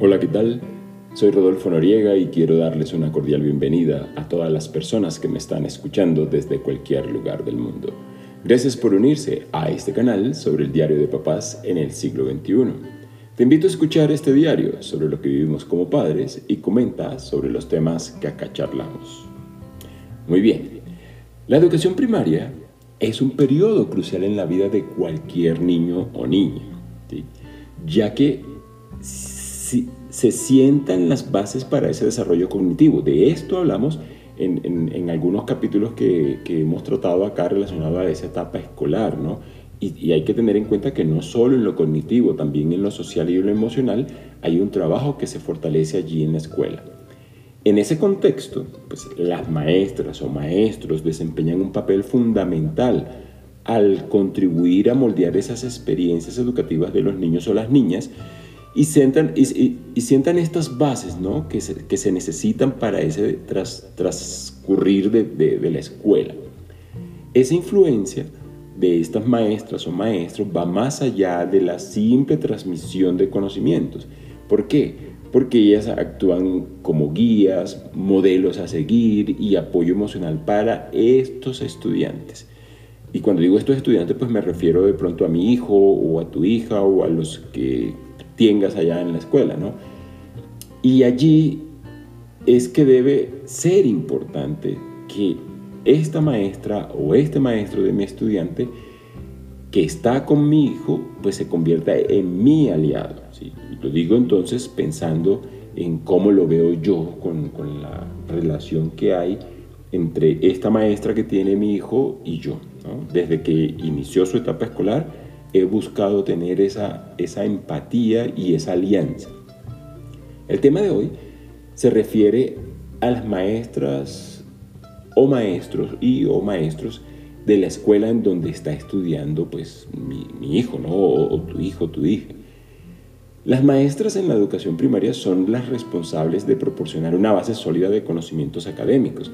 Hola, ¿qué tal? Soy Rodolfo Noriega y quiero darles una cordial bienvenida a todas las personas que me están escuchando desde cualquier lugar del mundo. Gracias por unirse a este canal sobre el diario de papás en el siglo XXI. Te invito a escuchar este diario sobre lo que vivimos como padres y comenta sobre los temas que acá charlamos. Muy bien, la educación primaria es un periodo crucial en la vida de cualquier niño o niña, ya que se sientan las bases para ese desarrollo cognitivo. De esto hablamos en, algunos capítulos que, hemos tratado acá relacionados a esa etapa escolar, ¿no? Y, hay que tener en cuenta que no solo en lo cognitivo, también en lo social y en lo emocional hay un trabajo que se fortalece allí en la escuela. En ese contexto, pues las maestras o maestros desempeñan un papel fundamental al contribuir a moldear esas experiencias educativas de los niños o las niñas y sientan, y, sientan estas bases ¿no? que, se, que se necesitan para ese tras, transcurrir de, de, la escuela. Esa influencia de estas maestras o maestros va más allá de la simple transmisión de conocimientos. ¿Por qué? Porque ellas actúan como guías, modelos a seguir y apoyo emocional para estos estudiantes. Y cuando digo estos estudiantes, pues me refiero de pronto a mi hijo o a tu hija o a los que tengas allá en la escuela, ¿no? Y allí es que debe ser importante que esta maestra o este maestro de mi estudiante que está con mi hijo, pues se convierta en mi aliado. ¿sí? lo digo entonces pensando en cómo lo veo yo con, con, la relación que hay entre esta maestra que tiene mi hijo y yo. Desde que inició su etapa escolar, he buscado tener esa, esa empatía y esa alianza. El tema de hoy se refiere a las maestras o maestros y o maestros de la escuela en donde está estudiando pues mi, hijo, ¿no? O, o, tu hijo, tu hija. Las maestras en la educación primaria son las responsables de proporcionar una base sólida de conocimientos académicos.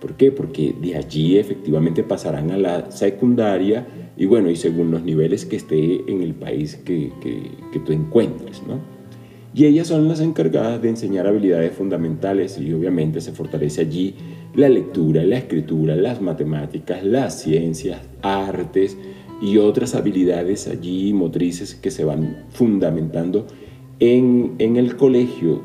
¿Por qué? Porque de allí efectivamente pasarán a la secundaria, y bueno, y según los niveles que esté en el país que, que, tú encuentres, ¿no? Y ellas son las encargadas de enseñar habilidades fundamentales y obviamente se fortalece allí la lectura, la escritura, las matemáticas, las ciencias, artes y otras habilidades allí motrices que se van fundamentando en, en el colegio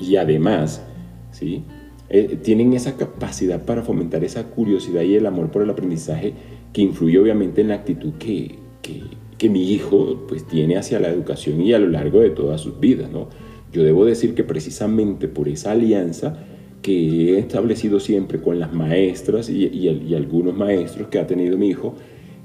y además, ¿sí? Eh, tienen esa capacidad para fomentar esa curiosidad y el amor por el aprendizaje que influye obviamente en la actitud que, que, mi hijo pues tiene hacia la educación y a lo largo de todas sus vidas, ¿no? Yo debo decir que precisamente por esa alianza que he establecido siempre con las maestras y, y, algunos maestros que ha tenido mi hijo,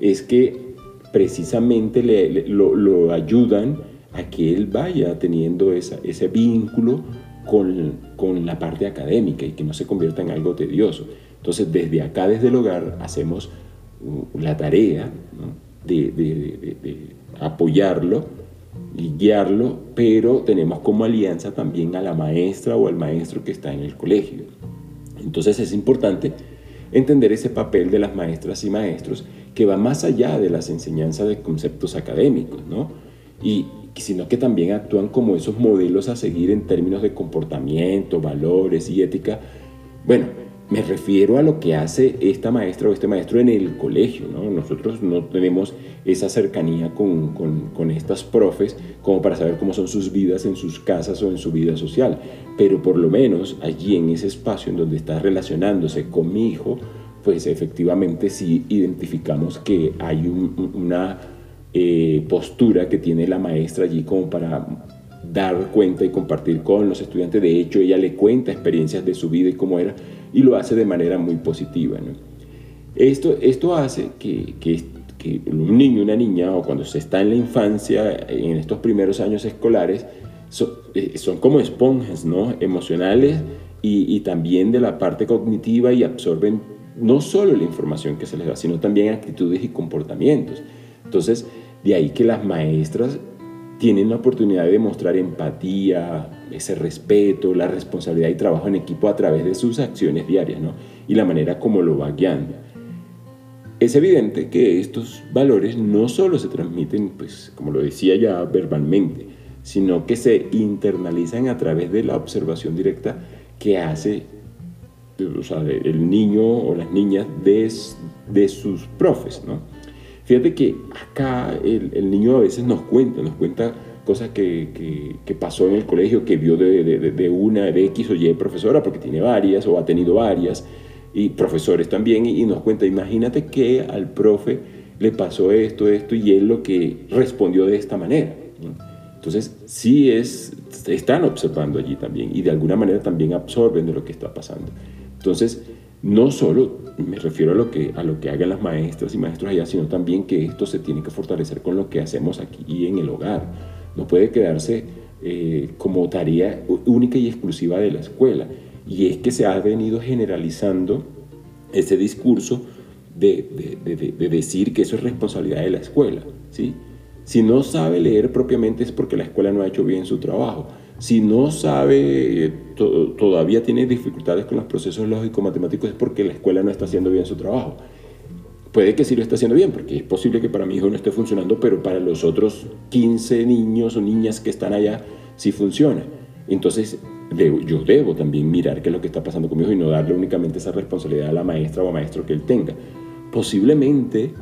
es que precisamente le, lo, lo, ayudan a que él vaya teniendo esa, ese vínculo con, con, la parte académica y que no se convierta en algo tedioso. Entonces, desde acá, desde el hogar, hacemos la tarea de, apoyarlo y guiarlo, pero tenemos como alianza también a la maestra o al maestro que está en el colegio. Entonces es importante entender ese papel de las maestras y maestros que va más allá de las enseñanzas de conceptos académicos, ¿no? Y sino que también actúan como esos modelos a seguir en términos de comportamiento, valores y ética. Bueno, me refiero a lo que hace esta maestra o este maestro en el colegio. ¿no? Nosotros no tenemos esa cercanía con, con, estas profes como para saber cómo son sus vidas en sus casas o en su vida social. Pero por lo menos allí en ese espacio en donde está relacionándose con mi hijo, pues efectivamente sí identificamos que hay una eh, postura que tiene la maestra allí como para dar cuenta y compartir con los estudiantes. De hecho, ella le cuenta experiencias de su vida y cómo era y lo hace de manera muy positiva. Esto, esto hace que, que, un niño, una niña, o cuando se está en la infancia, en estos primeros años escolares, eh, son como esponjas ¿no? emocionales y, y, también de la parte cognitiva y absorben no solo la información que se les da, sino también actitudes y comportamientos. Entonces, de ahí que las maestras tienen la oportunidad de demostrar empatía, ese respeto, la responsabilidad y trabajo en equipo a través de sus acciones diarias ¿no? y la manera como lo va guiando. Es evidente que estos valores no solo se transmiten, pues, como lo decía ya verbalmente, sino que se internalizan a través de la observación directa que hace el niño o las niñas de, de sus profes. ¿no? Fíjate que acá el, niño a veces nos cuenta, nos cuenta cosas que, que, pasó en el colegio, que vio de, de, de, una, de X o Y profesora, porque tiene varias o ha tenido varias, y profesores también, y, nos cuenta, imagínate que al profe le pasó esto, esto, y él lo que respondió de esta manera. Entonces, sí es, están observando allí también, y de alguna manera también absorben de lo que está pasando. Entonces, no solo me refiero a lo que, a lo que hagan las maestras y maestros allá, sino también que esto se tiene que fortalecer con lo que hacemos aquí en el hogar. No puede quedarse eh, como tarea única y exclusiva de la escuela. Y es que se ha venido generalizando ese discurso de, de, decir que eso es responsabilidad de la escuela. ¿sí? Si no sabe leer propiamente es porque la escuela no ha hecho bien su trabajo. Si no sabe, todavía tiene dificultades con los procesos lógico-matemáticos es porque la escuela no está haciendo bien su trabajo. Puede que sí lo esté haciendo bien, porque es posible que para mi hijo no esté funcionando, pero para los otros 15 niños o niñas que están allá sí funciona. Entonces, yo debo también mirar qué es lo que está pasando con mi hijo y no darle únicamente esa responsabilidad a la maestra o maestro que él tenga. Posiblemente,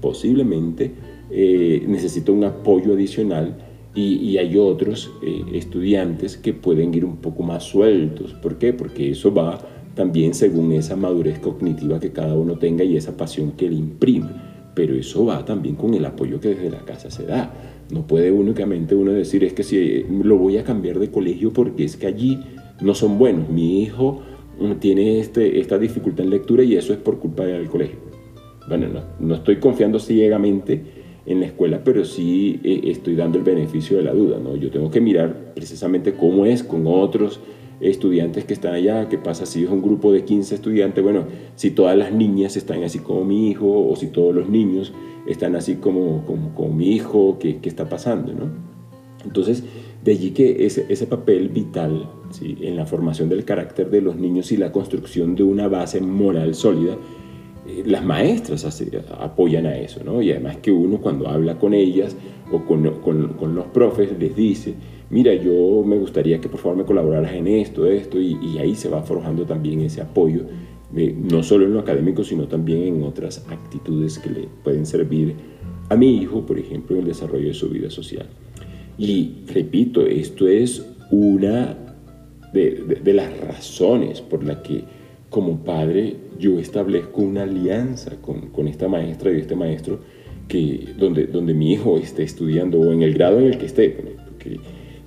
posiblemente eh, necesita un apoyo adicional y, hay otros eh, estudiantes que pueden ir un poco más sueltos. ¿Por qué? Porque eso va también según esa madurez cognitiva que cada uno tenga y esa pasión que le imprime. Pero eso va también con el apoyo que desde la casa se da. No puede únicamente uno decir es que si lo voy a cambiar de colegio porque es que allí no son buenos. Mi hijo mm, tiene este, esta dificultad en lectura y eso es por culpa del colegio. Bueno, no, no estoy confiando ciegamente en la escuela, pero sí eh, estoy dando el beneficio de la duda. ¿no? Yo tengo que mirar precisamente cómo es con otros estudiantes que están allá, qué pasa si es un grupo de 15 estudiantes, bueno, si todas las niñas están así como mi hijo o si todos los niños están así como, como, mi hijo, ¿qué, ¿qué, está pasando? ¿no? Entonces, de allí que ese, papel vital en la formación del carácter de los niños y la construcción de una base moral sólida, las maestras apoyan a eso, ¿no? Y además que uno cuando habla con ellas o con, con, los profes les dice, mira, yo me gustaría que por favor me colaboraras en esto, esto, y, ahí se va forjando también ese apoyo, no solo en lo académico, sino también en otras actitudes que le pueden servir a mi hijo, por ejemplo, en el desarrollo de su vida social. Y repito, esto es una de, de las razones por la que como padre yo establezco una alianza con, con, esta maestra y este maestro que donde, donde mi hijo esté estudiando o en el grado en el que esté, porque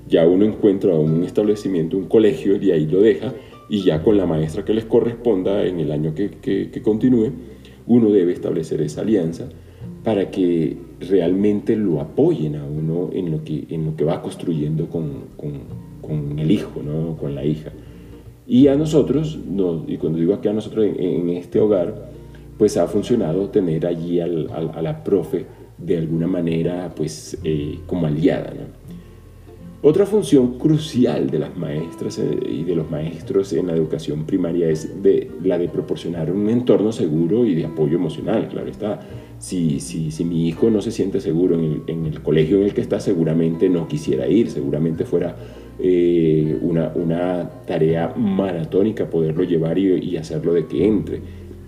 ya uno encuentra un establecimiento, un colegio y ahí lo deja y ya con la maestra que les corresponda en el año que, que, continúe, uno debe establecer esa alianza para que realmente lo apoyen a uno en lo que, en lo que va construyendo con, con, con el hijo, ¿no? con la hija. Y a nosotros, y cuando digo aquí a nosotros en, este hogar, pues ha funcionado tener allí a la profe de alguna manera pues eh, como aliada. Otra función crucial de las maestras eh, y de los maestros en la educación primaria es de, la de proporcionar un entorno seguro y de apoyo emocional, claro está. Si, si, si mi hijo no se siente seguro en el, en el colegio en el que está, seguramente no quisiera ir, seguramente fuera eh, una, tarea maratónica poderlo llevar y, hacerlo de que entre.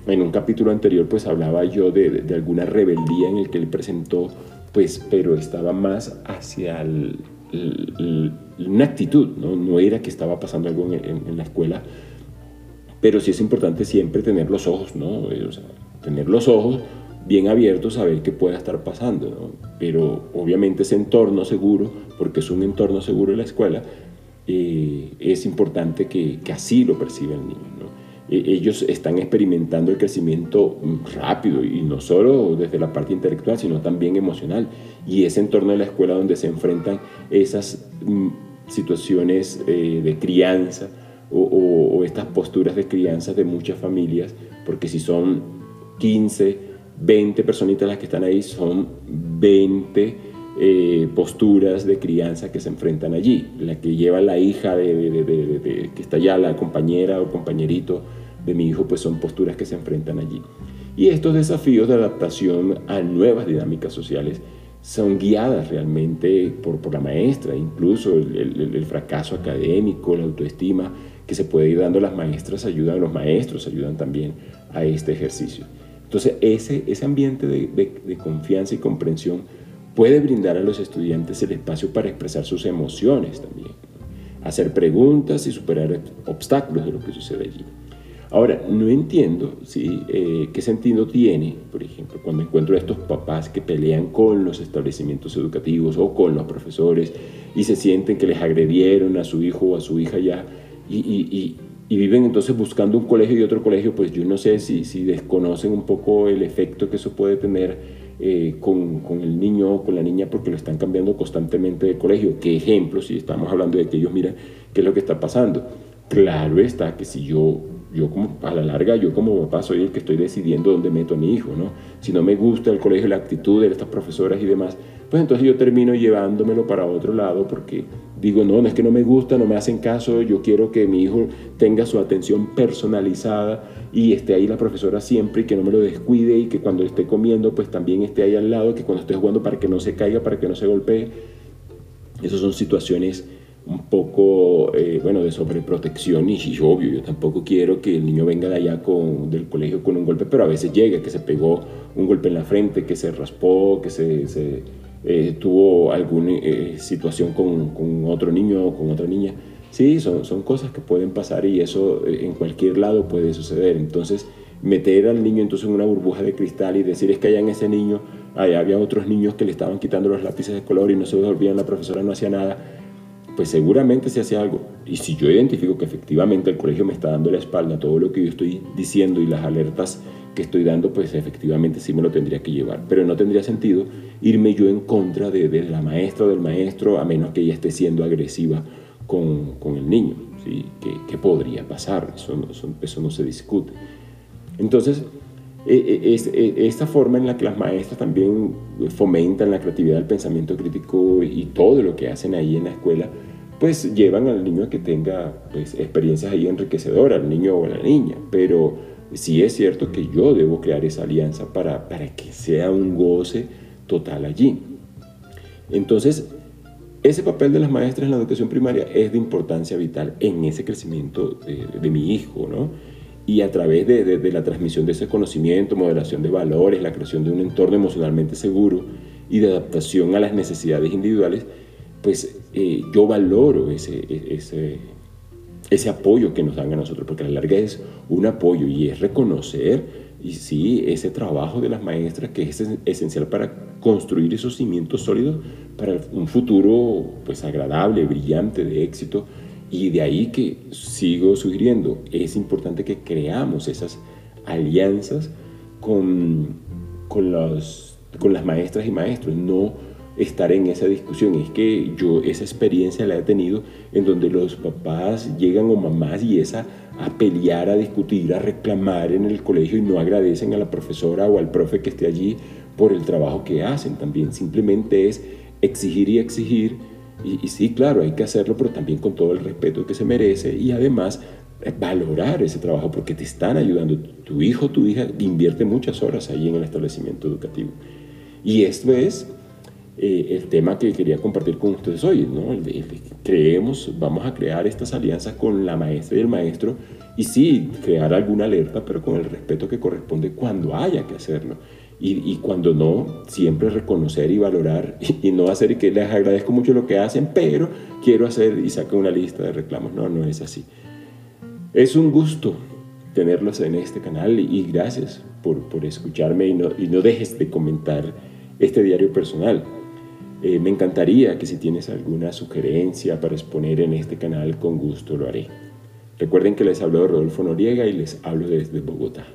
En un capítulo anterior pues hablaba yo de, de, alguna rebeldía en el que él presentó, pues, pero estaba más hacia una actitud, ¿no? no era que estaba pasando algo en, la escuela, pero sí es importante siempre tener los ojos, ¿no? Tener los ojos bien abiertos a ver qué pueda estar pasando, ¿no? pero obviamente ese entorno seguro, porque es un entorno seguro en la escuela, eh, es importante que, que, así lo perciba el niño. ¿no? E, ellos están experimentando el crecimiento rápido y no solo desde la parte intelectual, sino también emocional. Y ese entorno de la escuela donde se enfrentan esas mm, situaciones eh, de crianza o, o, o estas posturas de crianza de muchas familias, porque si son 15, 20 personitas las que están ahí, son 20 eh, posturas de crianza que se enfrentan allí. La que lleva la hija de, que está allá, la compañera o compañerito de mi hijo, pues son posturas que se enfrentan allí. Y estos desafíos de adaptación a nuevas dinámicas sociales son guiadas realmente por, la maestra, incluso el, fracaso académico, la autoestima que se puede ir dando las maestras ayudan, los maestros ayudan también a este ejercicio. Entonces ese, ese ambiente de, de confianza y comprensión puede brindar a los estudiantes el espacio para expresar sus emociones también, hacer preguntas y superar obstáculos de lo que sucede allí. Ahora, no entiendo ¿sí? Eh, qué sentido tiene, por ejemplo, cuando encuentro a estos papás que pelean con los establecimientos educativos o con los profesores y se sienten que les agredieron a su hijo o a su hija ya y, viven entonces buscando un colegio y otro colegio, pues yo no sé si, si desconocen un poco el efecto que eso puede tener eh, con, con, el niño o con la niña porque lo están cambiando constantemente de colegio. ¿Qué ejemplo? Si estamos hablando de que ellos miran qué es lo que está pasando. Claro está que si yo yo como a la larga, yo como papá soy el que estoy decidiendo dónde meto a mi hijo, ¿no? Si no me gusta el colegio, la actitud de estas profesoras y demás, pues entonces yo termino llevándomelo para otro lado porque digo, no, no es que no me gusta, no me hacen caso, yo quiero que mi hijo tenga su atención personalizada y esté ahí la profesora siempre y que no me lo descuide y que cuando esté comiendo pues también esté ahí al lado, que cuando esté jugando para que no se caiga, para que no se golpee. Esas son situaciones un poco, eh, bueno, de sobreprotección y, y, obvio, yo tampoco quiero que el niño venga de allá con, del colegio con un golpe, pero a veces llega, que se pegó un golpe en la frente, que se raspó, que se, se eh, tuvo alguna eh, situación con, otro niño o con otra niña. Sí, son, cosas que pueden pasar y eso en cualquier lado puede suceder. Entonces, meter al niño entonces en una burbuja de cristal y decir es que allá en ese niño, allá había otros niños que le estaban quitando los lápices de color y no se volvían, la profesora no hacía nada pues seguramente se hace algo. Y si yo identifico que efectivamente el colegio me está dando la espalda todo lo que yo estoy diciendo y las alertas que estoy dando, pues efectivamente sí me lo tendría que llevar. Pero no tendría sentido irme yo en contra de, la maestra o del maestro, a menos que ella esté siendo agresiva con, con el niño. ¿sí? ¿Qué, podría pasar? Eso no, eso, no se discute. Entonces, e, e, e, esta forma en la que las maestras también fomentan la creatividad del pensamiento crítico y todo lo que hacen ahí en la escuela, pues llevan al niño a que tenga pues, experiencias ahí enriquecedoras, al niño o a la niña. Pero sí es cierto que yo debo crear esa alianza para, para que sea un goce total allí. Entonces, ese papel de las maestras en la educación primaria es de importancia vital en ese crecimiento de, mi hijo, ¿no? y a través de, la transmisión de ese conocimiento, moderación de valores, la creación de un entorno emocionalmente seguro y de adaptación a las necesidades individuales, pues eh, yo valoro ese, ese, ese apoyo que nos dan a nosotros, porque a la larga es un apoyo y es reconocer, y sí, ese trabajo de las maestras que es esencial para construir esos cimientos sólidos para un futuro pues agradable, brillante, de éxito, y de ahí que sigo sugiriendo, es importante que creamos esas alianzas con, con, los, con las maestras y maestros, no estar en esa discusión. Es que yo esa experiencia la he tenido en donde los papás llegan o mamás y esa a pelear, a discutir, a reclamar en el colegio y no agradecen a la profesora o al profe que esté allí por el trabajo que hacen también. Simplemente es exigir y exigir y, sí, claro, hay que hacerlo, pero también con todo el respeto que se merece y además valorar ese trabajo porque te están ayudando. Tu hijo, tu hija invierte muchas horas ahí en el establecimiento educativo. Y esto es eh, el tema que quería compartir con ustedes hoy. ¿no? creemos, vamos a crear estas alianzas con la maestra y el maestro y sí, crear alguna alerta, pero con el respeto que corresponde cuando haya que hacerlo. Y, cuando no, siempre reconocer y valorar y, no hacer y que les agradezco mucho lo que hacen, pero quiero hacer y saca una lista de reclamos. No, no es así. Es un gusto tenerlos en este canal y, gracias por, por escucharme y no, y no, dejes de comentar este diario personal. Eh, me encantaría que si tienes alguna sugerencia para exponer en este canal, con gusto lo haré. Recuerden que les hablo de Rodolfo Noriega y les hablo desde Bogotá.